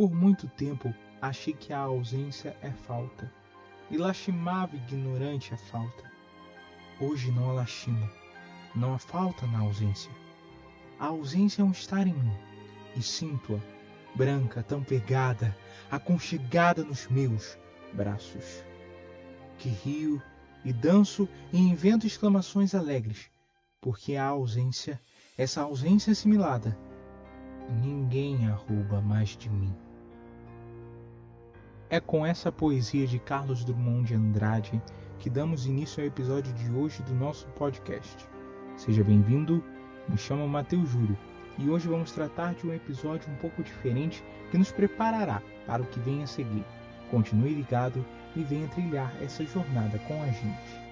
Por muito tempo achei que a ausência é falta, e lastimava ignorante a falta. Hoje não a lastimo, não há falta na ausência. A ausência é um estar em mim, e sinto-a, branca, tão pegada, aconchegada nos meus braços. Que rio e danço e invento exclamações alegres, porque a ausência, essa ausência assimilada, ninguém a rouba mais de mim. É com essa poesia de Carlos Drummond de Andrade que damos início ao episódio de hoje do nosso podcast. Seja bem-vindo, me chamo Matheus Júlio e hoje vamos tratar de um episódio um pouco diferente que nos preparará para o que vem a seguir. Continue ligado e venha trilhar essa jornada com a gente.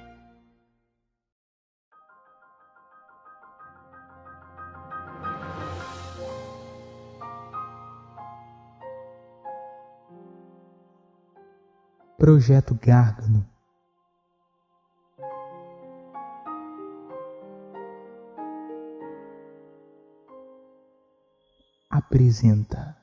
Projeto Gárgano. Apresenta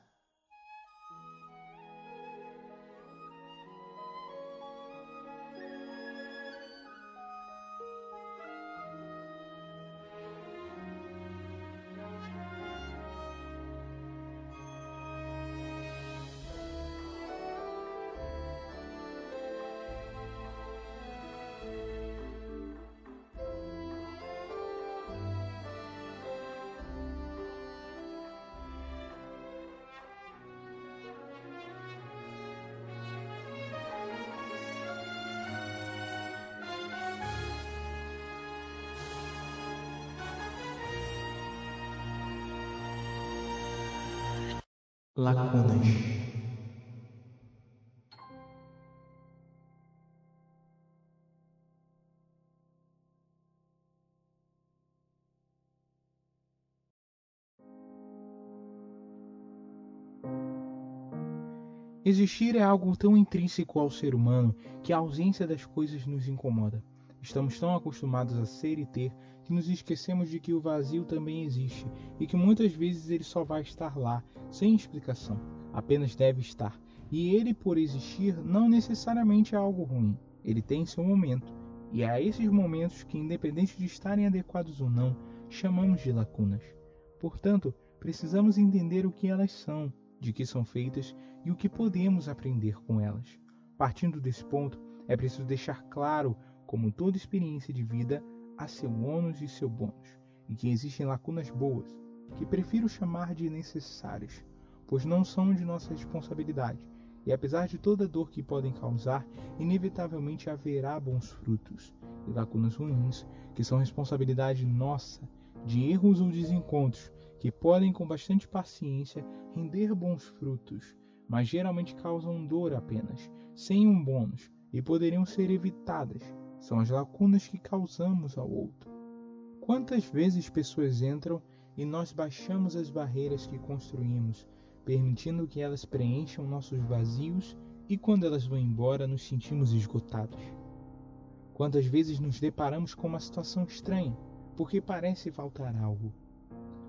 lacunas. Existir é algo tão intrínseco ao ser humano que a ausência das coisas nos incomoda. Estamos tão acostumados a ser e ter que nos esquecemos de que o vazio também existe e que muitas vezes ele só vai estar lá, sem explicação, apenas deve estar. E ele, por existir, não necessariamente é algo ruim, ele tem seu momento. E é a esses momentos que, independente de estarem adequados ou não, chamamos de lacunas. Portanto, precisamos entender o que elas são, de que são feitas e o que podemos aprender com elas. Partindo desse ponto, é preciso deixar claro, como toda experiência de vida, há seu ônus e seu bônus, e que existem lacunas boas, que prefiro chamar de necessárias, pois não são de nossa responsabilidade, e apesar de toda dor que podem causar, inevitavelmente haverá bons frutos, e lacunas ruins, que são responsabilidade nossa, de erros ou desencontros, que podem com bastante paciência render bons frutos, mas geralmente causam dor apenas, sem um bônus, e poderiam ser evitadas são as lacunas que causamos ao outro. Quantas vezes pessoas entram e nós baixamos as barreiras que construímos, permitindo que elas preencham nossos vazios e quando elas vão embora nos sentimos esgotados? Quantas vezes nos deparamos com uma situação estranha, porque parece faltar algo?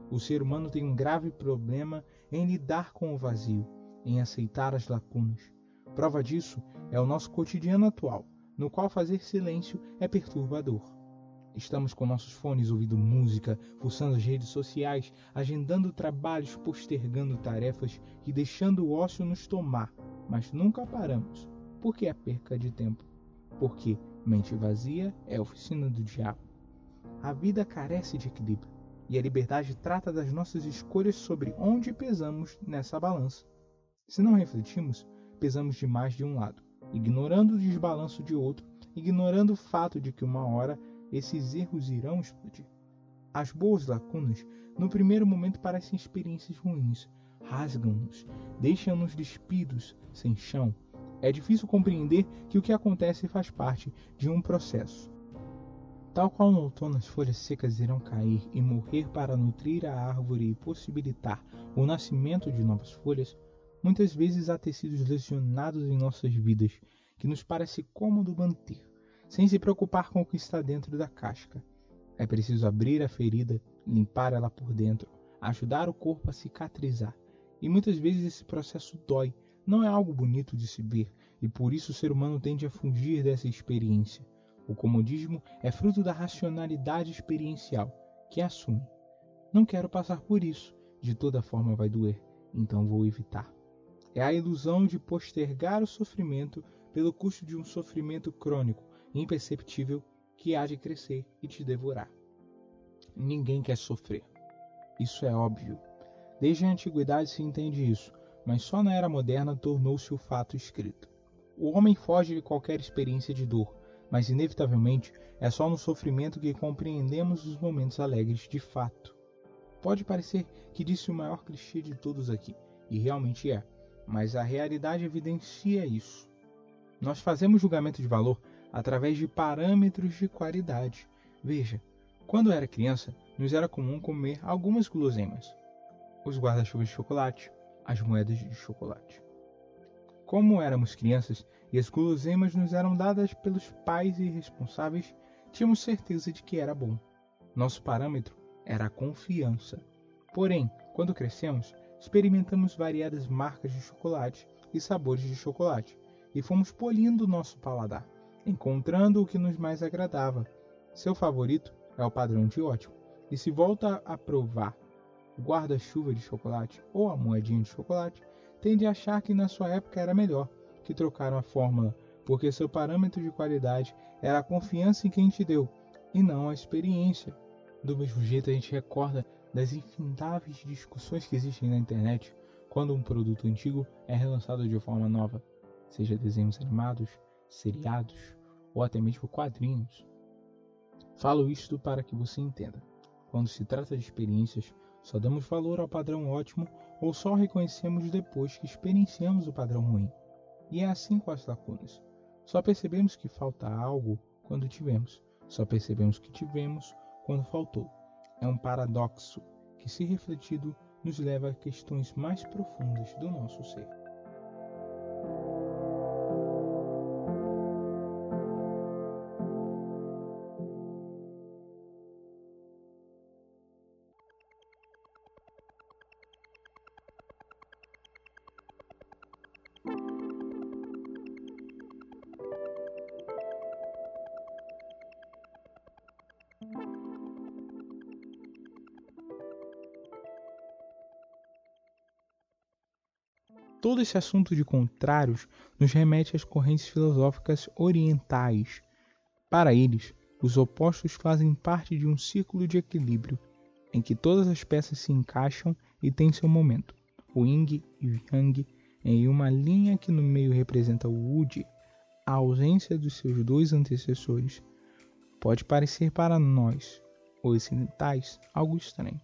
O ser humano tem um grave problema em lidar com o vazio, em aceitar as lacunas. Prova disso é o nosso cotidiano atual no qual fazer silêncio é perturbador. Estamos com nossos fones ouvindo música, fuçando as redes sociais, agendando trabalhos, postergando tarefas e deixando o ócio nos tomar, mas nunca paramos, porque é perca de tempo. Porque mente vazia é oficina do diabo. A vida carece de equilíbrio, e a liberdade trata das nossas escolhas sobre onde pesamos nessa balança. Se não refletimos, pesamos demais de um lado ignorando o desbalanço de outro, ignorando o fato de que uma hora esses erros irão explodir. As boas lacunas, no primeiro momento, parecem experiências ruins, rasgam-nos, deixam-nos despidos, sem chão. É difícil compreender que o que acontece faz parte de um processo. Tal qual no outono as folhas secas irão cair e morrer para nutrir a árvore e possibilitar o nascimento de novas folhas, Muitas vezes há tecidos lesionados em nossas vidas que nos parece cômodo manter, sem se preocupar com o que está dentro da casca. É preciso abrir a ferida, limpar ela por dentro, ajudar o corpo a cicatrizar E muitas vezes esse processo dói, não é algo bonito de se ver, e por isso o ser humano tende a fugir dessa experiência. O comodismo é fruto da racionalidade experiencial, que assume: não quero passar por isso, de toda forma vai doer, então vou evitar. É a ilusão de postergar o sofrimento pelo custo de um sofrimento crônico, imperceptível, que há de crescer e te devorar. Ninguém quer sofrer. Isso é óbvio. Desde a antiguidade se entende isso, mas só na era moderna tornou-se o fato escrito. O homem foge de qualquer experiência de dor, mas inevitavelmente é só no sofrimento que compreendemos os momentos alegres de fato. Pode parecer que disse o maior clichê de todos aqui, e realmente é, mas a realidade evidencia isso. Nós fazemos julgamento de valor através de parâmetros de qualidade. Veja, quando era criança, nos era comum comer algumas guloseimas: os guarda-chuvas de chocolate, as moedas de chocolate. Como éramos crianças e as guloseimas nos eram dadas pelos pais irresponsáveis, tínhamos certeza de que era bom. Nosso parâmetro era a confiança. Porém, quando crescemos, experimentamos variadas marcas de chocolate e sabores de chocolate e fomos polindo nosso paladar, encontrando o que nos mais agradava. Seu favorito é o padrão de ótimo, e se volta a provar o guarda-chuva de chocolate ou a moedinha de chocolate, tende a achar que na sua época era melhor, que trocaram a fórmula, porque seu parâmetro de qualidade era a confiança em quem te deu, e não a experiência. Do mesmo jeito, a gente recorda das infindáveis discussões que existem na internet quando um produto antigo é relançado de forma nova, seja desenhos animados, seriados ou até mesmo quadrinhos. Falo isto para que você entenda. Quando se trata de experiências, só damos valor ao padrão ótimo ou só reconhecemos depois que experienciamos o padrão ruim. E é assim com as lacunas. Só percebemos que falta algo quando tivemos. Só percebemos que tivemos quando faltou. É um paradoxo que, se refletido, nos leva a questões mais profundas do nosso ser. Todo esse assunto de contrários nos remete às correntes filosóficas orientais. Para eles, os opostos fazem parte de um círculo de equilíbrio, em que todas as peças se encaixam e têm seu momento. O yin e o yang em uma linha que no meio representa o Wudi, a ausência dos seus dois antecessores. Pode parecer para nós, ocidentais, algo estranho.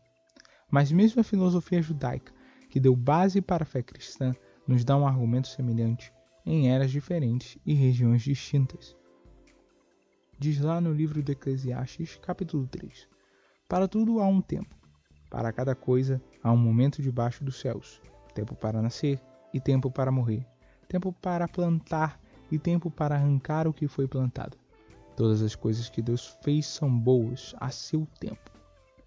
Mas mesmo a filosofia judaica que deu base para a fé cristã, nos dá um argumento semelhante em eras diferentes e regiões distintas. Diz lá no livro de Eclesiastes, capítulo 3: Para tudo há um tempo, para cada coisa há um momento debaixo dos céus, tempo para nascer e tempo para morrer, tempo para plantar e tempo para arrancar o que foi plantado. Todas as coisas que Deus fez são boas a seu tempo.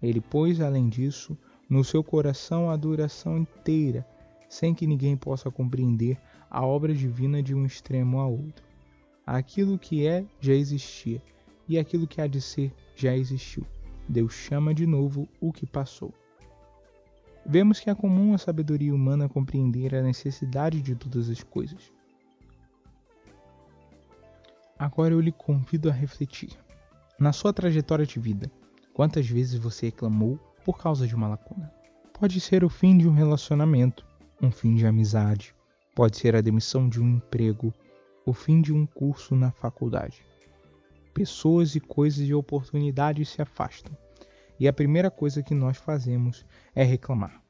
Ele pôs, além disso, no seu coração a duração inteira, sem que ninguém possa compreender a obra divina de um extremo a outro. Aquilo que é já existia, e aquilo que há de ser já existiu. Deus chama de novo o que passou. Vemos que é comum a sabedoria humana compreender a necessidade de todas as coisas. Agora eu lhe convido a refletir. Na sua trajetória de vida, quantas vezes você reclamou por causa de uma lacuna. Pode ser o fim de um relacionamento, um fim de amizade, pode ser a demissão de um emprego, o fim de um curso na faculdade. Pessoas e coisas e oportunidades se afastam, e a primeira coisa que nós fazemos é reclamar.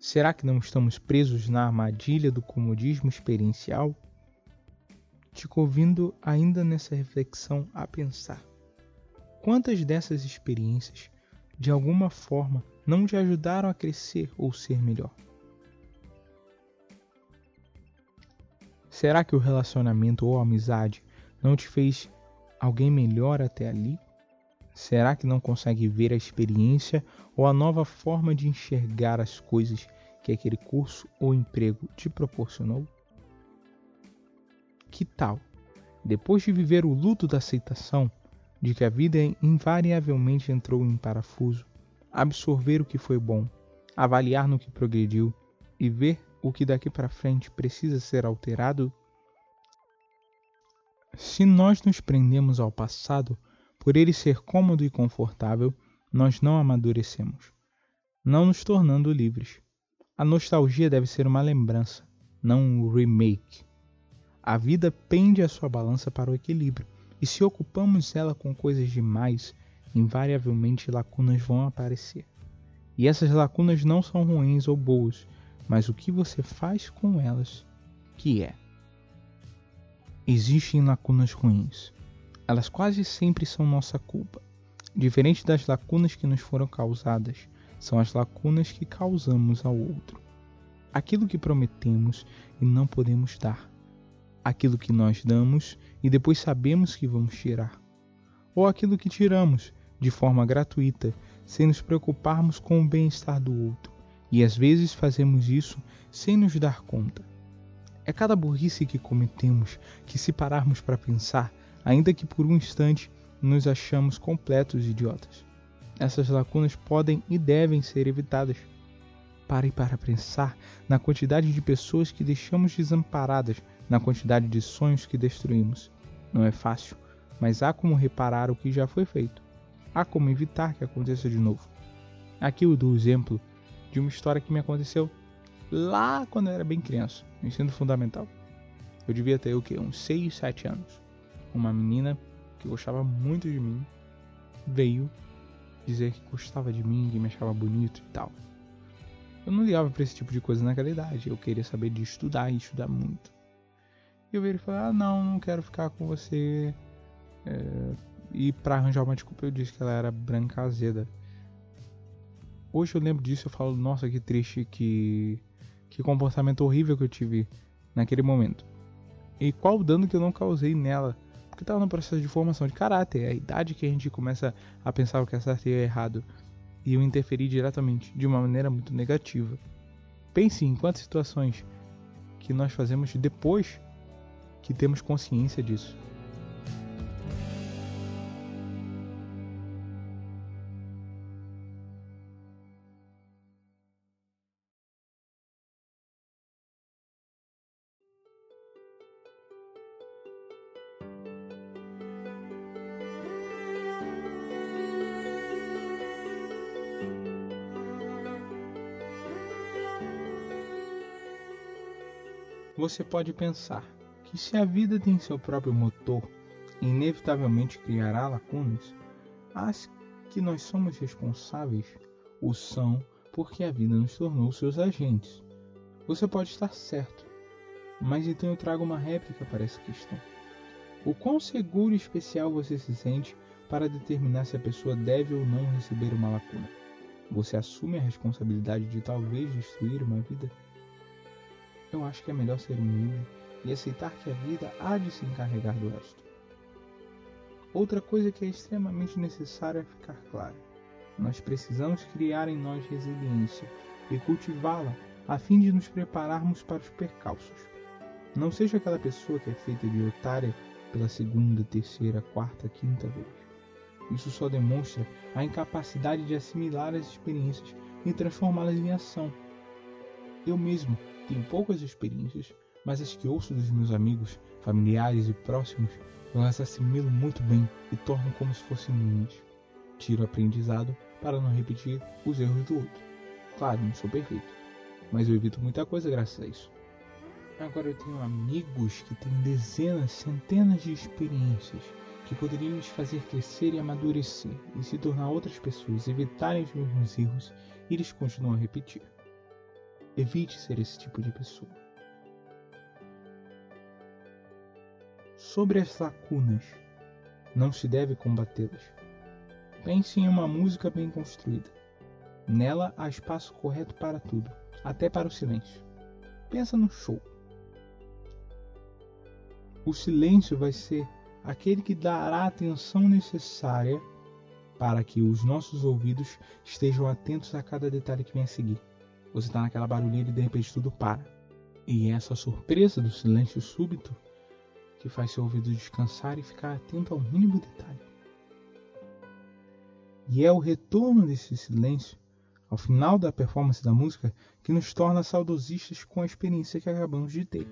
Será que não estamos presos na armadilha do comodismo experiencial? Te convido ainda nessa reflexão a pensar: quantas dessas experiências de alguma forma, não te ajudaram a crescer ou ser melhor? Será que o relacionamento ou a amizade não te fez alguém melhor até ali? Será que não consegue ver a experiência ou a nova forma de enxergar as coisas que aquele curso ou emprego te proporcionou? Que tal, depois de viver o luto da aceitação, de que a vida invariavelmente entrou em parafuso, absorver o que foi bom, avaliar no que progrediu e ver o que daqui para frente precisa ser alterado? Se nós nos prendemos ao passado, por ele ser cômodo e confortável, nós não amadurecemos, não nos tornando livres. A nostalgia deve ser uma lembrança, não um remake. A vida pende a sua balança para o equilíbrio, e se ocupamos ela com coisas demais, invariavelmente lacunas vão aparecer. E essas lacunas não são ruins ou boas, mas o que você faz com elas que é. Existem lacunas ruins. Elas quase sempre são nossa culpa. Diferente das lacunas que nos foram causadas, são as lacunas que causamos ao outro. Aquilo que prometemos e não podemos dar. Aquilo que nós damos e depois sabemos que vamos tirar. Ou aquilo que tiramos de forma gratuita, sem nos preocuparmos com o bem-estar do outro. E às vezes fazemos isso sem nos dar conta. É cada burrice que cometemos que, se pararmos para pensar, ainda que por um instante, nos achamos completos idiotas. Essas lacunas podem e devem ser evitadas. Pare para pensar na quantidade de pessoas que deixamos desamparadas, na quantidade de sonhos que destruímos. Não é fácil, mas há como reparar o que já foi feito. Há como evitar que aconteça de novo. Aqui eu dou o exemplo de uma história que me aconteceu lá quando eu era bem criança, no ensino fundamental. Eu devia ter o quê? Uns 6, 7 anos. Uma menina que gostava muito de mim, veio dizer que gostava de mim, que me achava bonito e tal. Eu não ligava para esse tipo de coisa naquela idade, eu queria saber de estudar e estudar muito. E vi ele falar: ah, não, não quero ficar com você. É... E para arranjar uma desculpa, eu disse que ela era branca azeda. Hoje eu lembro disso, eu falo: nossa, que triste, que, que comportamento horrível que eu tive naquele momento. E qual o dano que eu não causei nela porque estava no processo de formação de caráter, é a idade que a gente começa a pensar o que é certo e é errado, e eu interferi diretamente, de uma maneira muito negativa. Pense em quantas situações que nós fazemos depois que temos consciência disso. Você pode pensar que se a vida tem seu próprio motor, inevitavelmente criará lacunas. As que nós somos responsáveis o são porque a vida nos tornou seus agentes. Você pode estar certo, mas então eu trago uma réplica para essa questão. O quão seguro e especial você se sente para determinar se a pessoa deve ou não receber uma lacuna? Você assume a responsabilidade de talvez destruir uma vida? eu acho que é melhor ser humilde e aceitar que a vida há de se encarregar do resto. Outra coisa que é extremamente necessária é ficar clara. Nós precisamos criar em nós resiliência e cultivá-la a fim de nos prepararmos para os percalços. Não seja aquela pessoa que é feita de otária pela segunda, terceira, quarta, quinta vez. Isso só demonstra a incapacidade de assimilar as experiências e transformá-las em ação. Eu mesmo tenho poucas experiências, mas as que ouço dos meus amigos, familiares e próximos, eu as assimilo muito bem e torno como se fossem minhas. Tiro aprendizado para não repetir os erros do outro. Claro, não sou perfeito, mas eu evito muita coisa graças a isso. Agora eu tenho amigos que têm dezenas, centenas de experiências que poderiam nos fazer crescer e amadurecer e se tornar outras pessoas, evitarem os mesmos erros e eles continuam a repetir. Evite ser esse tipo de pessoa. Sobre as lacunas, não se deve combatê-las. Pense em uma música bem construída. Nela há espaço correto para tudo, até para o silêncio. Pensa no show. O silêncio vai ser aquele que dará a atenção necessária para que os nossos ouvidos estejam atentos a cada detalhe que vem a seguir. Você está naquela barulheira e de repente tudo para. E é essa surpresa do silêncio súbito que faz seu ouvido descansar e ficar atento ao mínimo detalhe. E é o retorno desse silêncio ao final da performance da música que nos torna saudosistas com a experiência que acabamos de ter.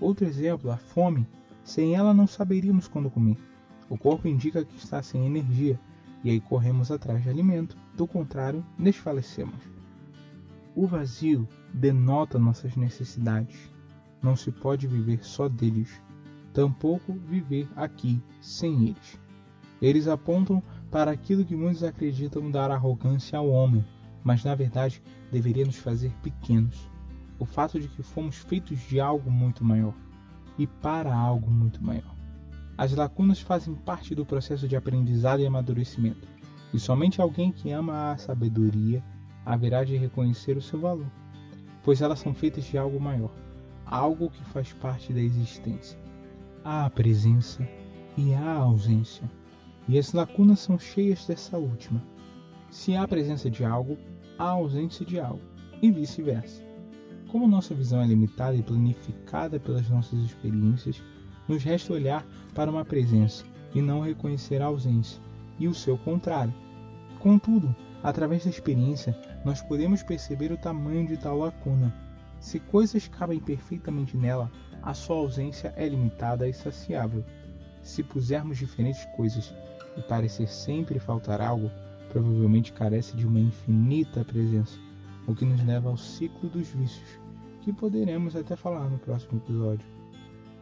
Outro exemplo, a fome. Sem ela não saberíamos quando comer. O corpo indica que está sem energia e aí corremos atrás de alimento. Do contrário, desfalecemos. O vazio denota nossas necessidades. Não se pode viver só deles, tampouco viver aqui sem eles. Eles apontam para aquilo que muitos acreditam dar arrogância ao homem, mas na verdade deveria nos fazer pequenos. O fato de que fomos feitos de algo muito maior e para algo muito maior. As lacunas fazem parte do processo de aprendizado e amadurecimento, e somente alguém que ama a sabedoria haverá de reconhecer o seu valor, pois elas são feitas de algo maior, algo que faz parte da existência. Há a presença e há a ausência, e as lacunas são cheias dessa última. Se há presença de algo, há ausência de algo, e vice-versa. Como nossa visão é limitada e planificada pelas nossas experiências, nos resta olhar para uma presença e não reconhecer a ausência, e o seu contrário. Contudo, Através da experiência, nós podemos perceber o tamanho de tal lacuna. Se coisas cabem perfeitamente nela, a sua ausência é limitada e saciável. Se pusermos diferentes coisas e parecer sempre faltar algo, provavelmente carece de uma infinita presença, o que nos leva ao ciclo dos vícios, que poderemos até falar no próximo episódio.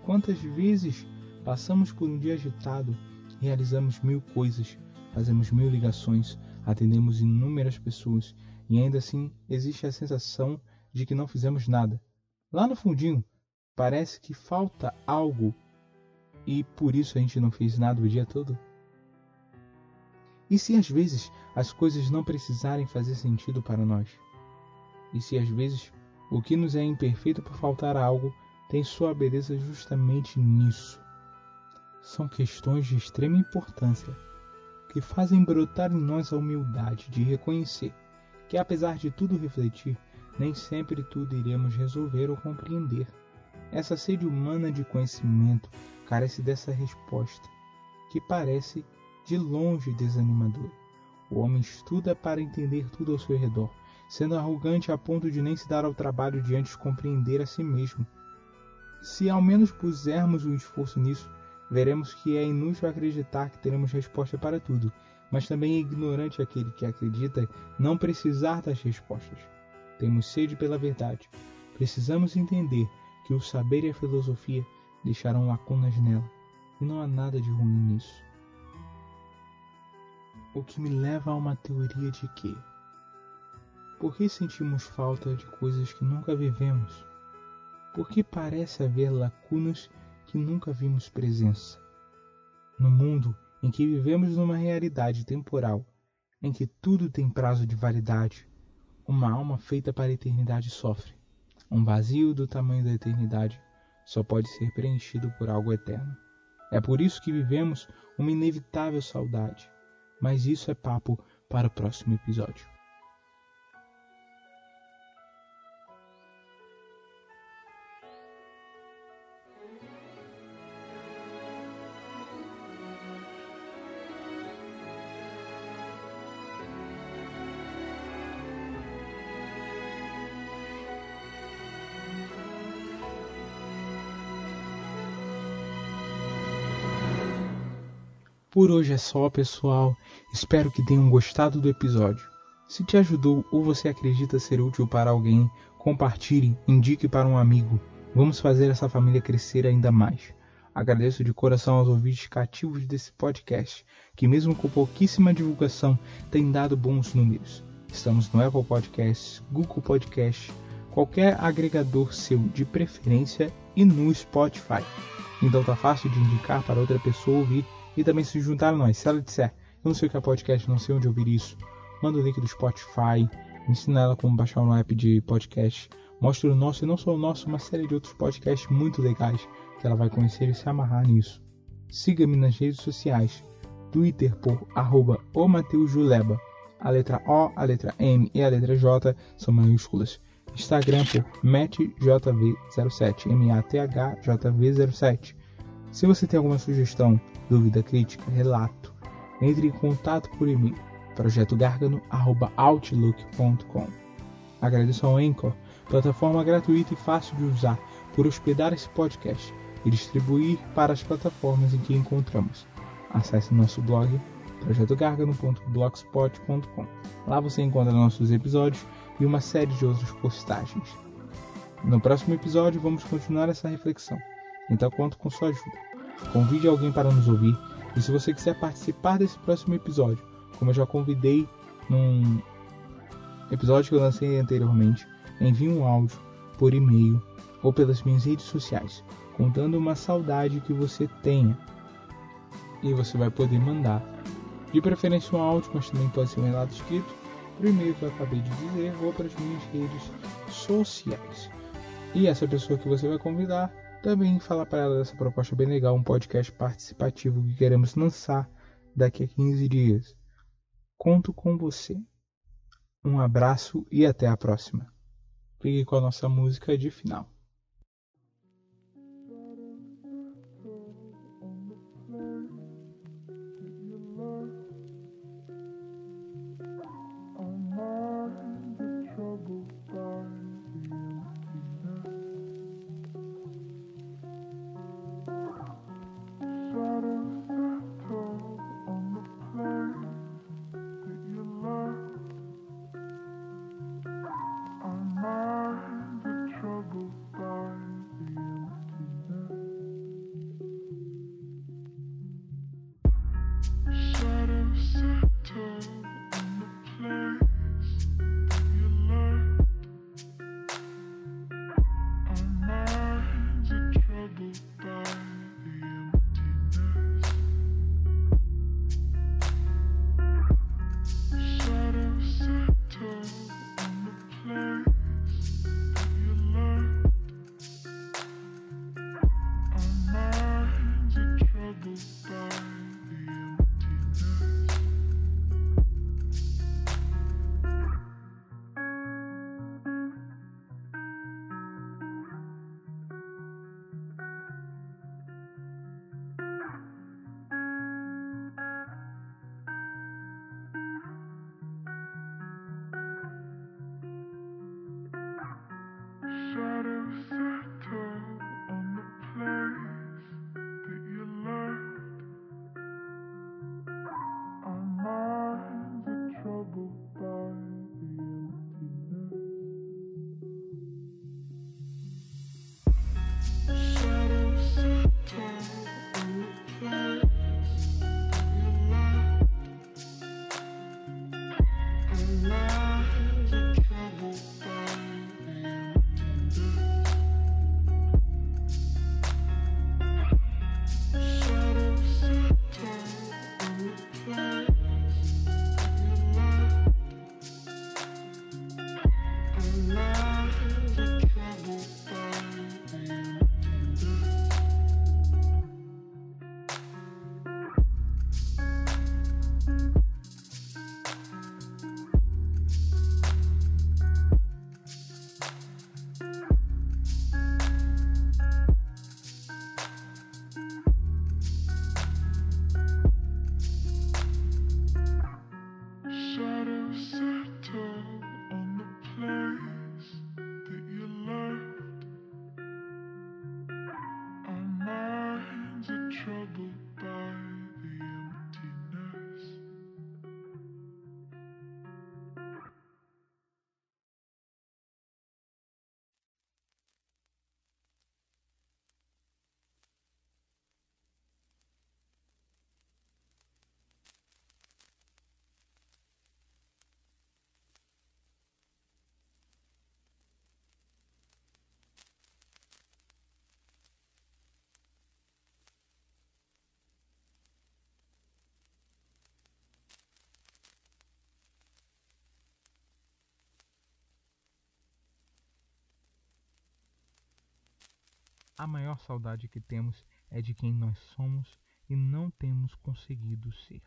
Quantas vezes passamos por um dia agitado, realizamos mil coisas, fazemos mil ligações, atendemos inúmeras pessoas e ainda assim existe a sensação de que não fizemos nada. Lá no fundinho, parece que falta algo e por isso a gente não fez nada o dia todo? E se às vezes as coisas não precisarem fazer sentido para nós? E se às vezes o que nos é imperfeito por faltar algo tem sua beleza justamente nisso? São questões de extrema importância que fazem brotar em nós a humildade de reconhecer que, apesar de tudo refletir, nem sempre tudo iremos resolver ou compreender. Essa sede humana de conhecimento carece dessa resposta, que parece de longe desanimadora. O homem estuda para entender tudo ao seu redor, sendo arrogante a ponto de nem se dar ao trabalho de antes compreender a si mesmo. Se ao menos pusermos um esforço nisso, veremos que é inútil acreditar que teremos resposta para tudo, mas também é ignorante aquele que acredita não precisar das respostas. Temos sede pela verdade. Precisamos entender que o saber e a filosofia deixaram lacunas nela, e não há nada de ruim nisso. O que me leva a uma teoria de que por que sentimos falta de coisas que nunca vivemos? Por que parece haver lacunas que nunca vimos presença. No mundo em que vivemos numa realidade temporal, em que tudo tem prazo de validade, uma alma feita para a eternidade sofre. Um vazio do tamanho da eternidade só pode ser preenchido por algo eterno. É por isso que vivemos uma inevitável saudade, mas isso é papo para o próximo episódio. Por hoje é só, pessoal. Espero que tenham gostado do episódio. Se te ajudou ou você acredita ser útil para alguém, compartilhe, indique para um amigo. Vamos fazer essa família crescer ainda mais. Agradeço de coração aos ouvintes cativos desse podcast, que mesmo com pouquíssima divulgação, tem dado bons números. Estamos no Apple Podcasts, Google Podcasts, qualquer agregador seu de preferência e no Spotify. Então tá fácil de indicar para outra pessoa ouvir e também se juntar a nós. Se ela disser, eu não sei o que é podcast, não sei onde ouvir isso, manda o link do Spotify, ensina ela como baixar um app de podcast, mostra o nosso e não só o nosso, uma série de outros podcasts muito legais que ela vai conhecer e se amarrar nisso. Siga-me nas redes sociais, Twitter por arroba o Juleba, A letra O, a letra M e a letra J são maiúsculas. Instagram por MathJV07, M-A-T-H-J-V07. Se você tem alguma sugestão, dúvida, crítica, relato, entre em contato por e-mail projetogargano.outlook.com. Agradeço ao Anchor, plataforma gratuita e fácil de usar, por hospedar esse podcast e distribuir para as plataformas em que encontramos. Acesse nosso blog projetogargano.blogspot.com. Lá você encontra nossos episódios e uma série de outras postagens. No próximo episódio vamos continuar essa reflexão, então conto com sua ajuda. Convide alguém para nos ouvir e se você quiser participar desse próximo episódio, como eu já convidei num episódio que eu lancei anteriormente, envie um áudio por e-mail ou pelas minhas redes sociais, contando uma saudade que você tenha. E você vai poder mandar, de preferência um áudio, mas também pode ser um relato escrito, por e-mail que eu acabei de dizer ou para as minhas redes sociais. E essa pessoa que você vai convidar também fala para ela dessa proposta bem legal, um podcast participativo que queremos lançar daqui a 15 dias. Conto com você. Um abraço e até a próxima. Fique com a nossa música de final. A maior saudade que temos é de quem nós somos e não temos conseguido ser.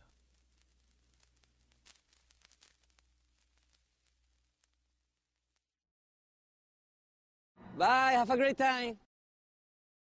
Bye, have a great time!